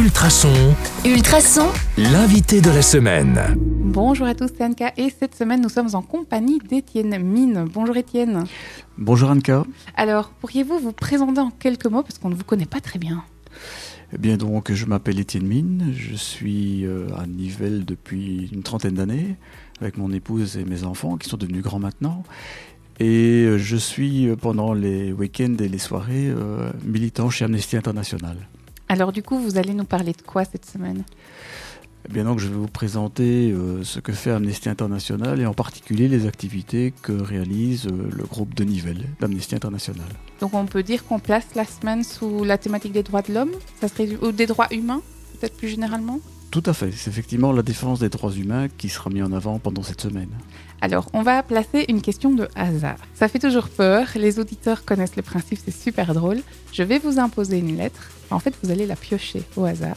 Ultrason, Ultrason, l'invité de la semaine. Bonjour à tous, c'est Anka et cette semaine nous sommes en compagnie d'Étienne Mine. Bonjour Étienne. Bonjour Anka. Alors, pourriez-vous vous présenter en quelques mots parce qu'on ne vous connaît pas très bien Eh bien donc, je m'appelle Étienne Mine, je suis euh, à Nivelles depuis une trentaine d'années avec mon épouse et mes enfants qui sont devenus grands maintenant. Et euh, je suis euh, pendant les week-ends et les soirées euh, militant chez Amnesty International. Alors du coup, vous allez nous parler de quoi cette semaine? Eh bien donc, je vais vous présenter euh, ce que fait Amnesty International et en particulier les activités que réalise euh, le groupe de Nivelles d'Amnesty International. Donc on peut dire qu'on place la semaine sous la thématique des droits de l'homme, ça serait ou des droits humains, peut-être plus généralement? Tout à fait, c'est effectivement la défense des droits humains qui sera mis en avant pendant cette semaine. Alors, on va placer une question de hasard. Ça fait toujours peur, les auditeurs connaissent le principe, c'est super drôle. Je vais vous imposer une lettre. En fait, vous allez la piocher au hasard.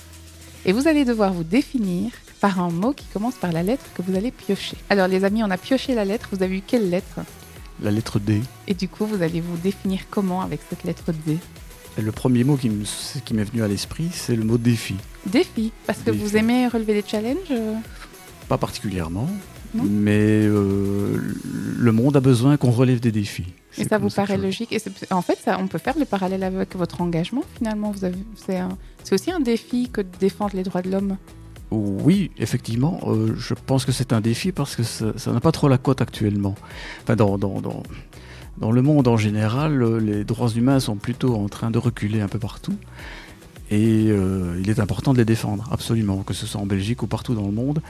Et vous allez devoir vous définir par un mot qui commence par la lettre que vous allez piocher. Alors, les amis, on a pioché la lettre. Vous avez eu quelle lettre? La lettre D. Et du coup, vous allez vous définir comment avec cette lettre D? Le premier mot qui me- qui m'est venu à l'esprit, c'est le mot défi. Défi. Parce que Défi. vous aimez relever des challenges euh, Pas particulièrement, Non mais euh, le monde a besoin qu'on relève des défis. Et ça vous paraît logique Et en fait, ça, on peut faire le parallèle avec votre engagement, finalement. C'est, aussi un défi que de défendre les droits de l'homme. Oui, effectivement, euh, je pense que c'est un défi parce que ça ça n'a pas trop la cote actuellement. Enfin, dans, dans, dans, dans le monde en général, euh, les droits humains sont plutôt en train de reculer un peu partout. Et euh, il est important de les défendre, absolument, que ce soit en Belgique ou partout dans le monde.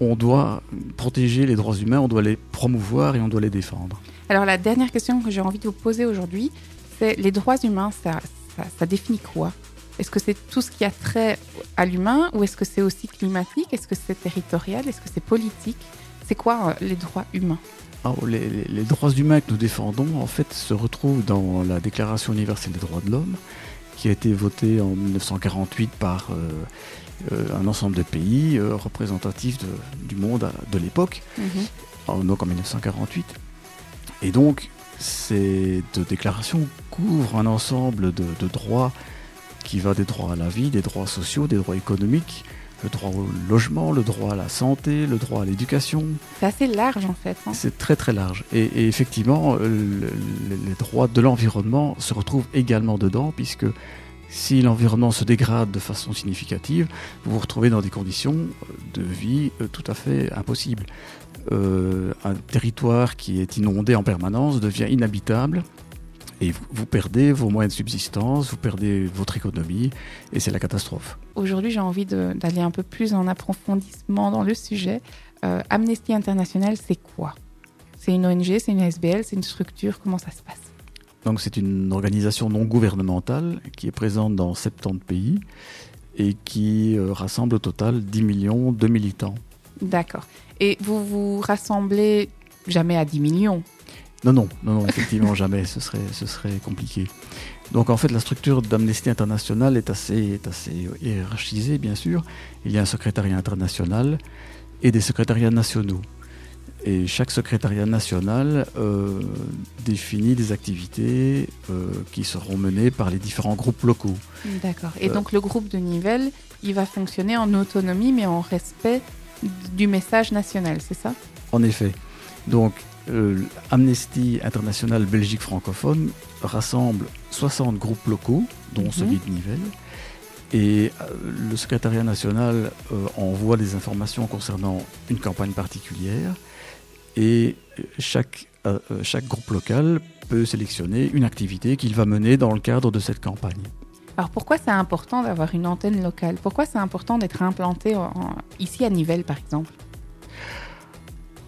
On doit protéger les droits humains, on doit les promouvoir et on doit les défendre. Alors, la dernière question que j'ai envie de vous poser aujourd'hui, c'est les droits humains, ça, définit quoi? Est-ce que c'est tout ce qui a trait à l'humain ou est-ce que c'est aussi climatique? Est-ce que c'est territorial? Est-ce que c'est politique? C'est quoi euh, les droits humains? Les, les- les droits humains que nous défendons, en fait, se retrouvent dans la Déclaration universelle des droits de l'homme, qui a été votée en 1948 par euh, euh, un ensemble de pays euh, représentatifs de- du monde à- de l'époque, en- donc en 1948. Et donc, ces deux déclarations couvrent un ensemble de, de droits qui va des droits à la vie, des droits sociaux, des droits économiques, le droit au logement, le droit à la santé, le droit à l'éducation, C'est assez large en fait. hein. c'est très très large. Et, et effectivement, le- le- les droits de l'environnement se retrouvent également dedans, puisque si l'environnement se dégrade de façon significative, vous vous retrouvez dans des conditions de vie euh, tout à fait impossibles. Euh, un territoire qui est inondé en permanence devient inhabitable. Et vous, vous perdez vos moyens de subsistance, vous perdez votre économie, et c'est la catastrophe. Aujourd'hui, j'ai envie d'aller un peu plus en approfondissement dans le sujet. Euh, Amnesty International, c'est quoi? C'est une ONG, c'est une SBL, c'est une structure, comment ça se passe? Donc c'est une organisation non gouvernementale qui est présente dans 70 pays et qui euh, rassemble au total 10 millions de militants. D'accord. Et vous vous rassemblez jamais à 10 millions Non, non, non, non effectivement jamais, ce serait, ce serait compliqué. Donc en fait la structure d'Amnesty International est assez, est assez hiérarchisée bien sûr. Il y a un secrétariat international et des secrétariats nationaux. Et chaque secrétariat national euh, définit des activités euh, qui seront menées par les différents groupes locaux. D'accord. Et Euh. donc le groupe de Nivelles, il va fonctionner en autonomie mais en respect du message national, c'est ça? En effet. Donc, euh, Amnesty International Belgique francophone rassemble 60 groupes locaux, dont Mhm. celui de Nivelles. Et euh, le secrétariat national euh, envoie des informations concernant une campagne particulière. Et chaque, euh, chaque groupe local peut sélectionner une activité qu'il va mener dans le cadre de cette campagne. Alors pourquoi c'est important d'avoir une antenne locale? Pourquoi c'est important d'être implanté en- ici à Nivelles par exemple?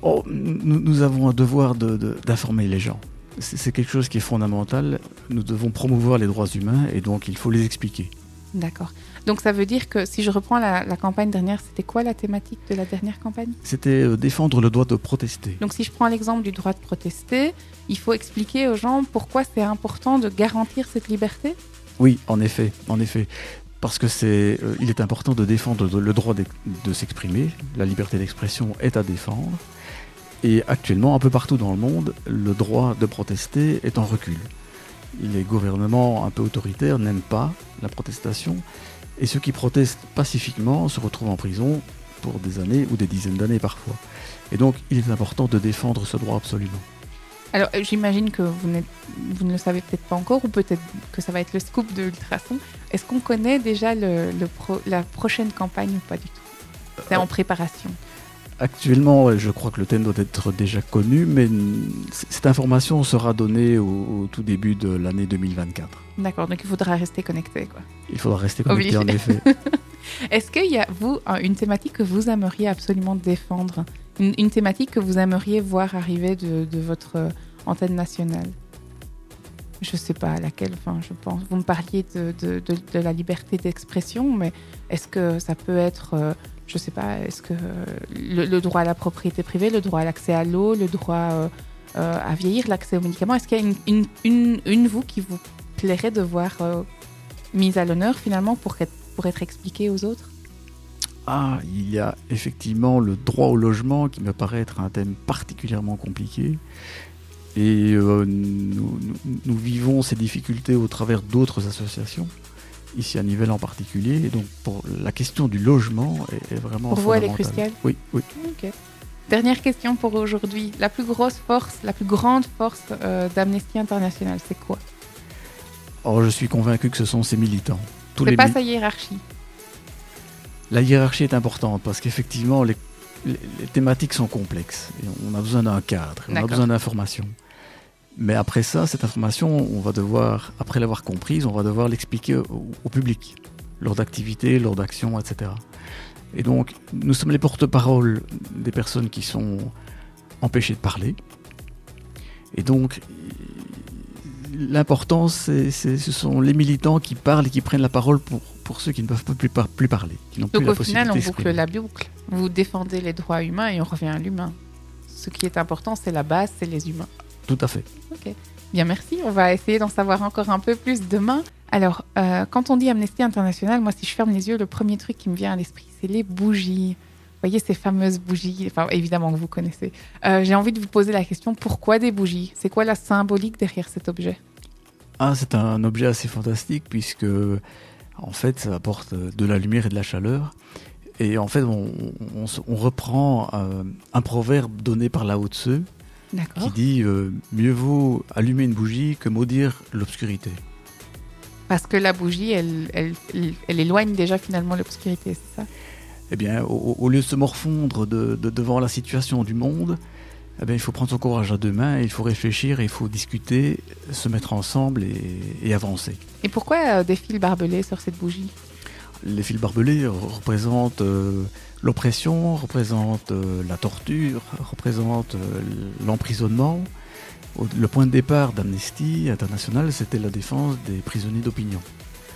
Oh, nous, nous avons un devoir de- de- d'informer les gens. C'est quelque chose qui est fondamental. Nous devons promouvoir les droits humains et donc il faut les expliquer. D'accord. Donc ça veut dire que si je reprends la, la campagne dernière, c'était quoi la thématique de la dernière campagne? C'était euh, défendre le droit de protester. Donc si je prends l'exemple du droit de protester, il faut expliquer aux gens pourquoi c'est important de garantir cette liberté? Oui, en effet, en effet. Parce que c'est, euh, il est important de défendre le droit de s'exprimer. La liberté d'expression est à défendre. Et actuellement, un peu partout dans le monde, le droit de protester est en recul. les gouvernements un peu autoritaires n'aiment pas la protestation. Et ceux qui protestent pacifiquement se retrouvent en prison pour des années ou des dizaines d'années parfois. Et donc, il est important de défendre ce droit absolument. Alors, euh, j'imagine que vous, vous ne le savez peut-être pas encore, ou peut-être que ça va être le scoop de Ultrason. Est-ce qu'on connaît déjà le, le pro- la prochaine campagne ou pas du tout? C'est en préparation. Actuellement, je crois que le thème doit être déjà connu, mais cette information sera donnée au, au tout début de l'année 2024. D'accord, donc il faudra rester connecté. Quoi. Il faudra rester connecté Obligé. en effet. Est-ce qu'il y a, vous, un- une thématique que vous aimeriez absolument défendre? Une, une thématique que vous aimeriez voir arriver de, de votre euh, antenne nationale? Je sais pas laquelle, enfin, je pense. Vous me parliez de, de- de- de la liberté d'expression, mais est-ce que ça peut être, euh, je sais pas, est-ce que euh, le, droit à la propriété privée, le droit à l'accès à l'eau, le droit euh, euh, à vieillir, l'accès aux médicaments, est-ce qu'il y a une, une, une, vous qui vous plairait de voir mise à l'honneur finalement pour être, pour être expliquée aux autres? Ah, il y a effectivement le droit au logement qui me paraît être un thème particulièrement compliqué. Et nous vivons ces difficultés au travers d'autres associations, ici à Nivelles en particulier. Et donc, pour la question du logement est, est vraiment. Pour vous, elle est cruciale Oui, oui. Dernière question pour aujourd'hui. La plus grosse force, la plus grande force euh, d'Amnesty International, c'est quoi? Or, je suis convaincu que ce sont ces militants. C'est pas mi- sa hiérarchie. La hiérarchie est importante parce qu'effectivement, les, les- les thématiques sont complexes. Et on a besoin d'un cadre, on a besoin d'informations. Mais après ça, cette information, on va devoir, après l'avoir comprise, on va devoir l'expliquer au, au public, lors d'activités, lors d'actions, etc. Et donc, nous sommes les porte-parole des personnes qui sont empêchées de parler. Et donc, l'important, ce sont les militants qui parlent et qui prennent la parole pour, pour ceux qui ne peuvent plus, par- plus parler, qui n'ont plus Donc la au final, on boucle la boucle. Vous défendez les droits humains et on revient à l'humain. Ce qui est important, c'est la base, c'est les humains. Tout à fait. Bien, merci. On va essayer d'en savoir encore un peu plus demain. Alors, euh, quand on dit Amnesty International, moi, si je ferme les yeux, le premier truc qui me vient à l'esprit, c'est les bougies. Vous voyez ces fameuses bougies, enfin évidemment que vous connaissez. Euh, J'ai envie de vous poser la question, pourquoi des bougies? C'est quoi la symbolique derrière cet objet? Ah, c'est un objet assez fantastique puisque, en fait, ça apporte de la lumière et de la chaleur. Et en fait, on, on se- on reprend euh, un proverbe donné par Lao Tse qui dit euh, Mieux vaut allumer une bougie que maudire l'obscurité. Parce que la bougie, elle, elle, elle- elle éloigne déjà finalement l'obscurité, c'est ça? Eh bien, au, au lieu de se morfondre de, de- devant la situation du monde, eh bien, il faut prendre son courage à deux mains, il faut réfléchir, il faut discuter, se mettre ensemble et, et avancer. Et pourquoi euh, des fils barbelés sur cette bougie? Les fils barbelés représentent euh, l'oppression, représentent euh, la torture, représentent euh, l'emprisonnement. Le point de départ d'Amnesty International, c'était la défense des prisonniers d'opinion.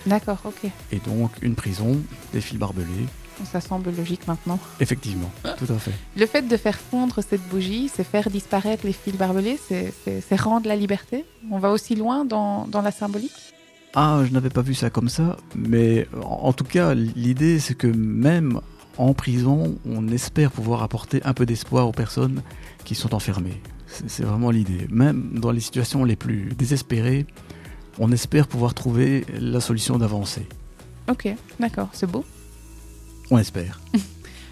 D'accord, ok. Et donc, une prison, des fils barbelés, Ça semble logique maintenant. effectivement, tout à fait. Le fait de faire fondre cette bougie, c'est faire disparaître les fils barbelés, c'est rendre la liberté? On va aussi loin dans, dans la symbolique? Ah, je n'avais pas vu ça comme ça, mais en, tout cas, l'idée c'est que même en prison, on espère pouvoir apporter un peu d'espoir aux personnes qui sont enfermées. C'est c'est vraiment l'idée. Même dans les situations les plus désespérées, on espère pouvoir trouver la solution d'avancer. Ok, d'accord, c'est beau. On espère.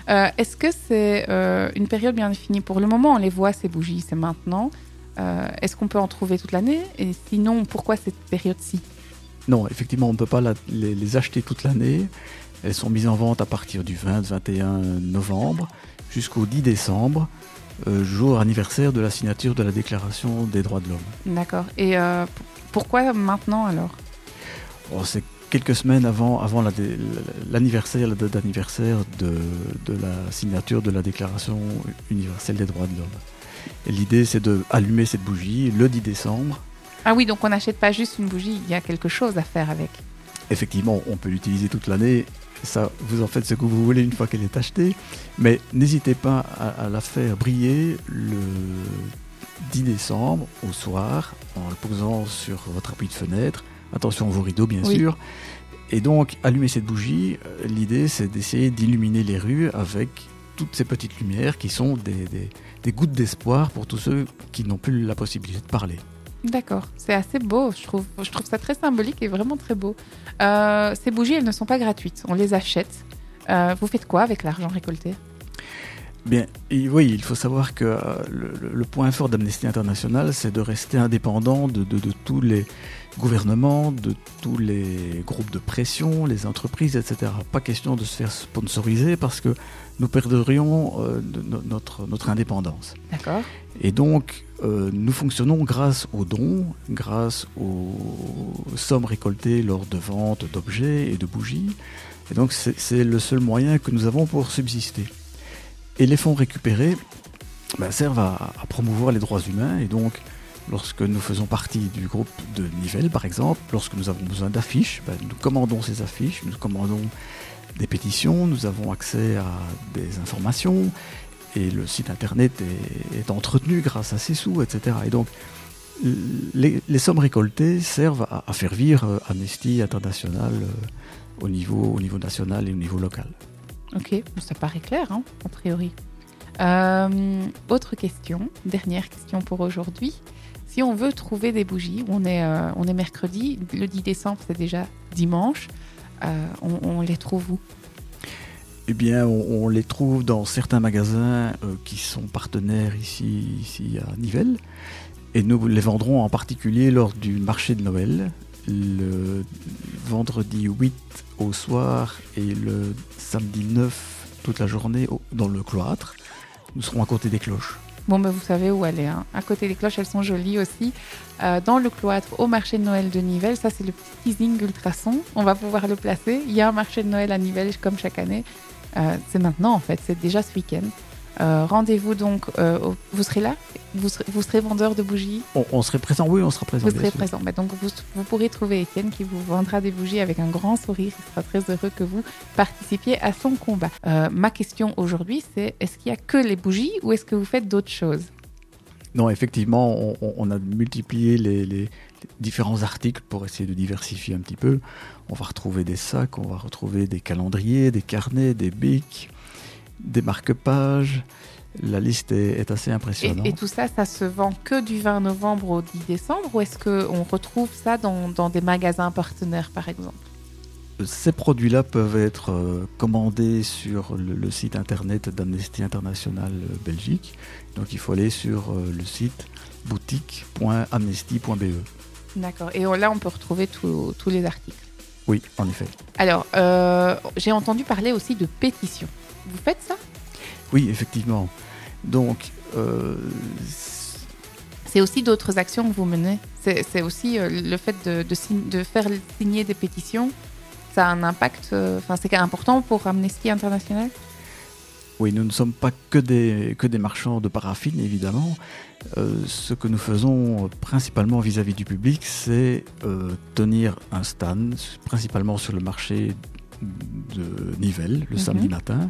Euh, Est-ce que c'est euh, une période bien définie? Pour le moment, on les voit, ces bougies, c'est maintenant. Euh, Est-ce qu'on peut en trouver toute l'année? Et sinon, pourquoi cette période-ci? Non, effectivement, on ne peut pas la- les, les acheter toute l'année. Elles sont mises en vente à partir du 20-21 novembre jusqu'au 10 décembre, euh, jour anniversaire de la signature de la Déclaration des droits de l'homme. D'accord. Et euh, pourquoi maintenant alors? Oh, c'est quelques semaines avant, l'anniversaire, la date d'anniversaire de, de la signature de la Déclaration universelle des droits de l'homme. Et l'idée, c'est de allumer cette bougie le 10 décembre. Ah oui, donc on n'achète pas juste une bougie, il y a quelque chose à faire avec. Effectivement, on peut l'utiliser toute l'année. Ça, vous en faites ce que vous voulez une fois qu'elle est achetée. Mais n'hésitez pas à, à la faire briller le 10 décembre au soir en le posant sur votre appui de fenêtre. Attention à vos rideaux, bien Oui. sûr. Et donc, allumer cette bougie, l'idée, c'est d'essayer d'illuminer les rues avec toutes ces petites lumières qui sont des, des- des gouttes d'espoir pour tous ceux qui n'ont plus la possibilité de parler. D'accord, c'est assez beau, je trouve. Je trouve ça très symbolique et vraiment très beau. Euh, ces bougies, elles ne sont pas gratuites, on les achète. Euh, vous faites quoi avec l'argent récolté? Bien, et oui, il faut savoir que euh, le, point fort d'Amnesty International, c'est de rester indépendant de, de- de tous les gouvernements, de tous les groupes de pression, les entreprises, etc. Pas question de se faire sponsoriser parce que nous perdrions euh, notre, notre indépendance. D'accord. Et donc, euh, nous fonctionnons grâce aux dons, grâce aux sommes récoltées lors de ventes d'objets et de bougies. Et donc, c'est le seul moyen que nous avons pour subsister. Et les fonds récupérés ben, servent à, promouvoir les droits humains. Et donc, lorsque nous faisons partie du groupe de Nivelles, par exemple, lorsque nous avons besoin d'affiches, ben, nous commandons ces affiches, nous commandons des pétitions, nous avons accès à des informations, et le site internet est, entretenu grâce à ces sous, etc. Et donc, les, sommes récoltées servent à, faire vivre Amnesty International euh, au niveau national et au niveau local. Ok, ça paraît clair, hein, a priori. Euh, autre question, dernière question pour aujourd'hui. Si on veut trouver des bougies, on est, euh, mercredi, le 10 décembre c'est déjà dimanche, euh, on, les trouve où? Eh bien, on, les trouve dans certains magasins qui sont partenaires ici, ici à Nivelles. Et nous les vendrons en particulier lors du marché de Noël, le vendredi 8 au soir et le samedi 9 toute la journée dans le cloître. Nous serons à côté des cloches. Bon, ben, vous savez où aller. Hein. À côté des cloches, elles sont jolies aussi. Euh, dans le cloître, au marché de Noël de Nivelles, ça c'est le petit teasing ultrason. On va pouvoir le placer. Il y a un marché de Noël à Nivelles comme chaque année. Euh, c'est maintenant en fait, c'est déjà ce week-end. Euh, Rendez-vous donc. euh, au- vous serez là? Vous serez, vous serez vendeur de bougies? On, on serait présent, oui, on sera présent. Vous serez sûr. présent. Bah, donc vous, vous pourrez trouver Étienne qui vous vendra des bougies avec un grand sourire. Il sera très heureux que vous participiez à son combat. Euh, ma question aujourd'hui, c'est est-ce qu'il y a que les bougies ou est-ce que vous faites d'autres choses? Non, effectivement, on, a multiplié les- les différents articles pour essayer de diversifier un petit peu. On va retrouver des sacs, on va retrouver des calendriers, des carnets, des bics, des marque-pages. La liste est, est assez impressionnante. et tout ça, ça se vend que du 20 novembre au 10 décembre ou est-ce qu'on retrouve ça dans, dans des magasins partenaires, par exemple? Ces produits-là peuvent être euh, commandés sur le, site internet d'Amnesty International euh, Belgique. Donc il faut aller sur euh, le site boutique.amnesty.be. D'accord. Et là, on peut retrouver tous tous les articles? Oui, en effet. Alors, euh, j'ai entendu parler aussi de pétition. Vous faites ça? Oui, effectivement. Donc, euh, C'est aussi d'autres actions que vous menez. C'est aussi euh, le fait de, de sign- de faire signer des pétitions. Ça a un impact. euh, Enfin, c'est important pour Amnesty International? Oui, nous ne sommes pas que des, que des marchands de paraffine, évidemment. Euh, ce que nous faisons principalement vis-à-vis du public, c'est euh, tenir un stand, principalement sur le marché de Nivelles, le Mhm. samedi matin,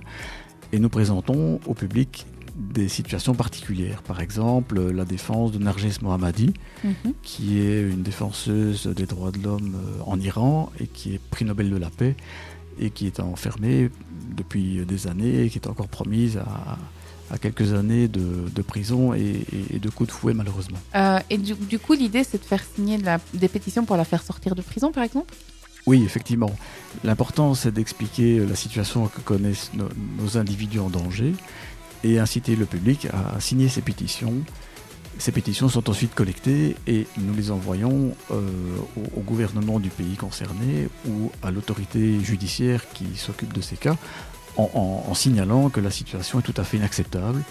et nous présentons au public des situations particulières. Par exemple, la défense de Narges Mohammadi, Mhm. qui est une défenseuse des droits de l'homme euh, en Iran et qui est prix Nobel de la paix et qui est enfermée depuis des années et qui est encore promise à, à quelques années de, de prison et, et- et de coups de fouet malheureusement. Euh, et du, du coup, l'idée, c'est de faire signer de la- des pétitions pour la faire sortir de prison, par exemple? Oui, effectivement. L'important, c'est d'expliquer la situation que connaissent nos, individus en danger et inciter le public à, signer ces pétitions. Ces pétitions sont ensuite collectées et nous les envoyons euh, au, gouvernement du pays concerné ou à l'autorité judiciaire qui s'occupe de ces cas en signalant que la situation est tout à fait inacceptable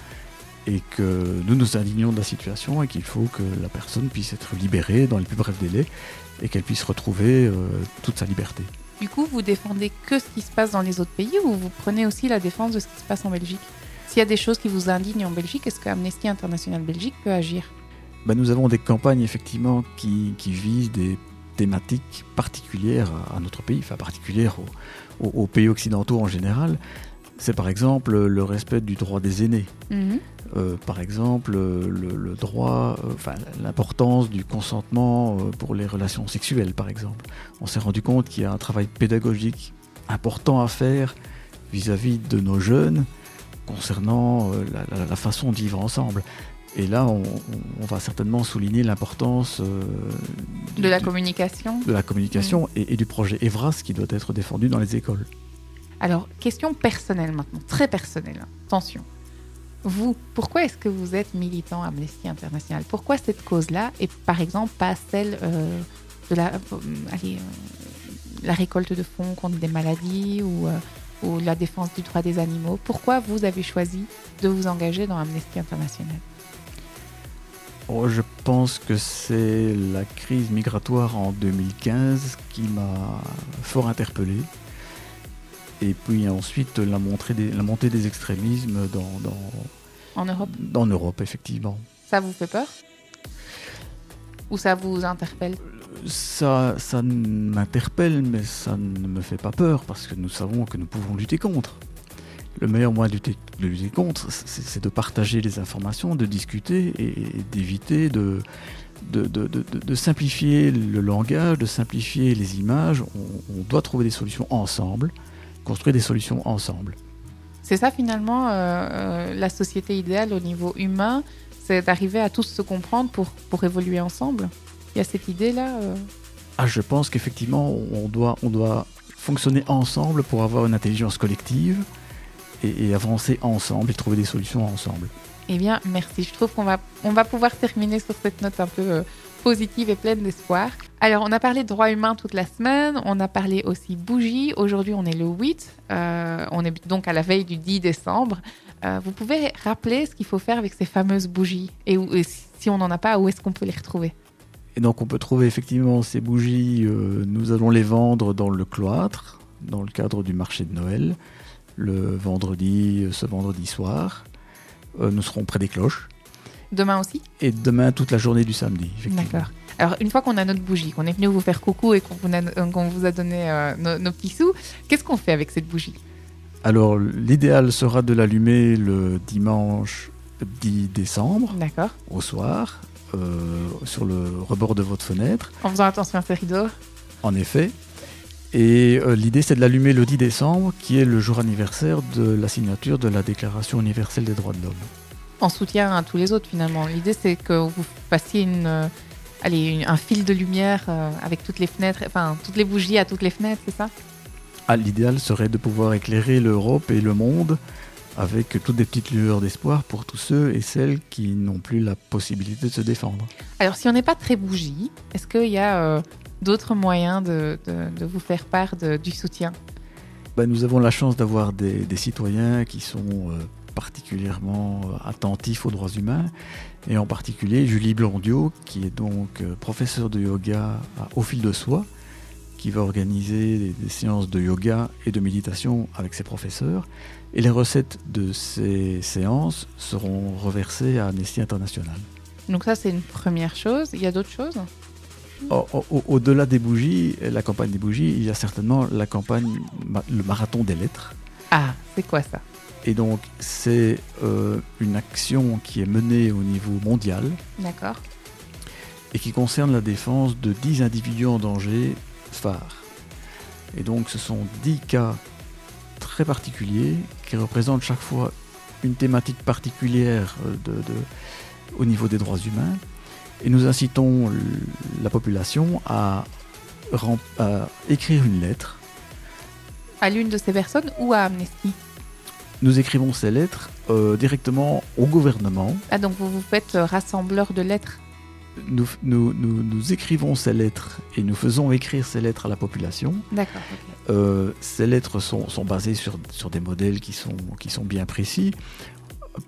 et que nous nous indignons de la situation et qu'il faut que la personne puisse être libérée dans les plus brefs délais et qu'elle puisse retrouver euh, toute sa liberté. Du coup, vous défendez que ce qui se passe dans les autres pays ou vous prenez aussi la défense de ce qui se passe en Belgique? S'il y a des choses qui vous indignent en Belgique, est-ce que Amnesty International Belgique peut agir? Ben, nous avons des campagnes effectivement qui, qui visent des thématiques particulières à, à notre pays, enfin particulières aux, aux- aux pays occidentaux en général. C'est par exemple le respect du droit des aînés. Euh, par exemple, euh, le, le droit, euh, enfin l'importance du consentement euh, pour les relations sexuelles, par exemple. On s'est rendu compte qu'il y a un travail pédagogique important à faire vis-à-vis de nos jeunes concernant la, la- la façon de vivre ensemble. Et là, on, on va certainement souligner l'importance De la communication. de la communication et, et du projet EVRAS qui doit être défendu dans les écoles. Alors, question personnelle maintenant, très personnelle. hein. Attention. Vous, pourquoi est-ce que vous êtes militant Amnesty International? Pourquoi cette cause-là et par exemple pas celle euh, de la, euh, euh, la récolte de fonds contre des maladies ou, ou la défense du droit des animaux? Pourquoi vous avez choisi de vous engager dans Amnesty International? Oh, je pense que c'est la crise migratoire en 2015 qui m'a fort interpellé. Et puis ensuite la, montée des, la montée des extrémismes dans, dans, en Europe dans Europe, effectivement. Ça vous fait peur? Ou ça vous interpelle? Ça, ça m'interpelle, mais ça ne me fait pas peur parce que nous savons que nous pouvons lutter contre. Le meilleur moyen de lutter, de lutter contre, c'est de partager les informations, de discuter et, et d'éviter de, de, de- de- de- de simplifier le langage, de simplifier les images. On, on doit trouver des solutions ensemble, construire des solutions ensemble. C'est ça finalement euh, euh, la société idéale au niveau humain, c'est d'arriver à tous se comprendre pour, pour évoluer ensemble. Il y a cette idée-là. euh, Ah, je pense qu'effectivement, on doit, on doit fonctionner ensemble pour avoir une intelligence collective et, et avancer ensemble et trouver des solutions ensemble. Eh bien, merci. Je trouve qu'on va, on va pouvoir terminer sur cette note un peu euh, positive et pleine d'espoir. Alors, on a parlé de droits humains toute la semaine, on a parlé aussi bougies. Aujourd'hui, on est le 8, euh, on est donc à la veille du 10 décembre. Euh, vous pouvez rappeler ce qu'il faut faire avec ces fameuses bougies et, où- et si on n'en a pas, où est-ce qu'on peut les retrouver? Et donc on peut trouver effectivement ces bougies, euh, nous allons les vendre dans le cloître, dans le cadre du marché de Noël, le vendredi, ce vendredi soir. Nous serons près des cloches. Demain aussi? Et demain, toute la journée du samedi. effectivement. D'accord. Alors, une fois qu'on a notre bougie, qu'on est venu vous faire coucou et qu'on vous a, qu'on vous a donné euh, nos, nos petits sous, qu'est-ce qu'on fait avec cette bougie? Alors l'idéal sera de l'allumer le dimanche 10 décembre au soir, euh, sur le rebord de votre fenêtre. En faisant attention à ces rideaux. En effet. Et euh, l'idée, c'est de l'allumer le 10 décembre, qui est le jour anniversaire de la signature de la Déclaration universelle des droits de l'homme. en soutien à tous les autres finalement. L'idée c'est que vous fassiez une, allez, un fil de lumière euh, avec toutes les fenêtres, enfin toutes les bougies à toutes les fenêtres, c'est ça? Ah, L'idéal serait de pouvoir éclairer l'Europe et le monde avec toutes des petites lueurs d'espoir pour tous ceux et celles qui n'ont plus la possibilité de se défendre. Alors si on n'est pas très bougie, est-ce qu'il y a euh, d'autres moyens de, de- de vous faire part de- du soutien? Ben, nous avons la chance d'avoir des, des citoyens qui sont euh, particulièrement attentifs aux droits humains, et en particulier Julie Blondiot, qui est donc euh, professeure de yoga à- au fil de soie, qui va organiser des, des séances de yoga et de méditation avec ses professeurs. Et les recettes de ces séances seront reversées à Amnesty International. Donc ça c'est une première chose. Il y a d'autres choses? Au- au- Au-delà des bougies, la campagne des bougies, il y a certainement la campagne, le marathon des lettres. Ah, c'est quoi ça? Et donc, c'est euh, une action qui est menée au niveau mondial D'accord. et qui concerne la défense de 10 individus en danger phares. Et donc, ce sont 10 cas très particuliers qui représentent chaque fois une thématique particulière euh, de, de- au niveau des droits humains. Et nous incitons la population à écrire une lettre. À l'une de ces personnes ou à Amnesty? Nous écrivons ces lettres euh, directement au gouvernement Ah donc vous vous faites euh, rassembleur de lettres? Nous, nous, nous- nous écrivons ces lettres et nous faisons écrire ces lettres à la population. D'accord. ok. Euh, ces lettres sont, sont basées sur, sur des modèles qui sont, qui sont bien précis.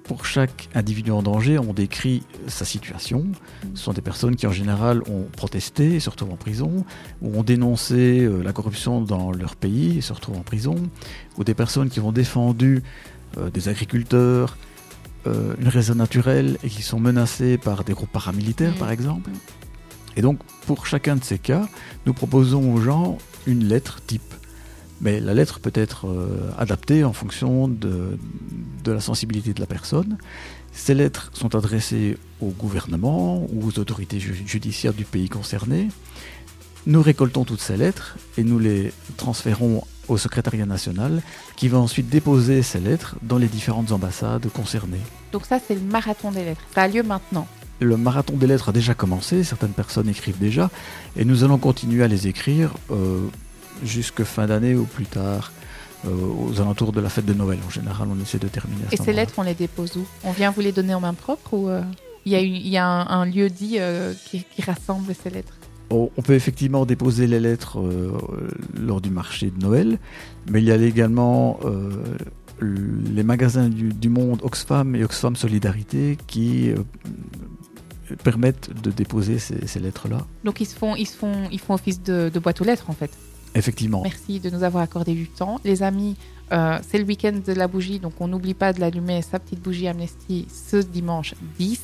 Pour chaque individu en danger, on décrit sa situation. Ce sont des personnes qui en général ont protesté et se retrouvent en prison, ou ont dénoncé euh, la corruption dans leur pays et se retrouvent en prison, ou des personnes qui ont défendu euh, des agriculteurs, euh, une raison naturelle et qui sont menacés par des groupes paramilitaires Mm. par exemple. Et donc pour chacun de ces cas, nous proposons aux gens une lettre type. Mais la lettre peut être euh, adaptée en fonction de, de la sensibilité de la personne. Ces lettres sont adressées au gouvernement ou aux autorités ju- judiciaires du pays concerné. Nous récoltons toutes ces lettres et nous les transférons au secrétariat national qui va ensuite déposer ces lettres dans les différentes ambassades concernées. Donc ça, c'est le marathon des lettres. Ça a lieu maintenant. Le marathon des lettres a déjà commencé, certaines personnes écrivent déjà, et nous allons continuer à les écrire euh, jusque fin d'année ou plus tard, euh, aux alentours de la fête de Noël. En général, on essaie de terminer. à Et ce ces lettres, on les dépose où? On vient vous les donner en main propre ou euh, il y a, y un, un lieu dit euh, qui, qui rassemble ces lettres? On on peut effectivement déposer les lettres euh, lors du marché de Noël, mais il y a également euh, les magasins du, du monde Oxfam et Oxfam Solidarité qui euh, permettent de déposer ces, ces lettres-là. Donc ils se font, ils se font, ils font office de, de boîte aux lettres en fait? Effectivement. Merci de nous avoir accordé du temps. Les amis, euh, c'est le week-end de la bougie, donc on n'oublie pas de l'allumer sa petite bougie Amnesty ce dimanche 10.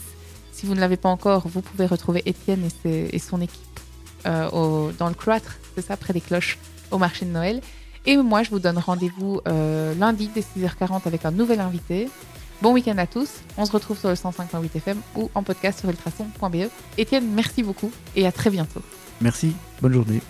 Si vous ne l'avez pas encore, vous pouvez retrouver Étienne et, ses- et son équipe euh, au- dans le cloître, c'est ça, près des cloches, au marché de Noël. Et moi, je vous donne rendez-vous euh, lundi dès 6h40 avec un nouvel invité. Bon week-end à tous. On se retrouve sur le 105.8 FM ou en podcast sur ultrason.be. Étienne, merci beaucoup et à très bientôt. Merci, bonne journée.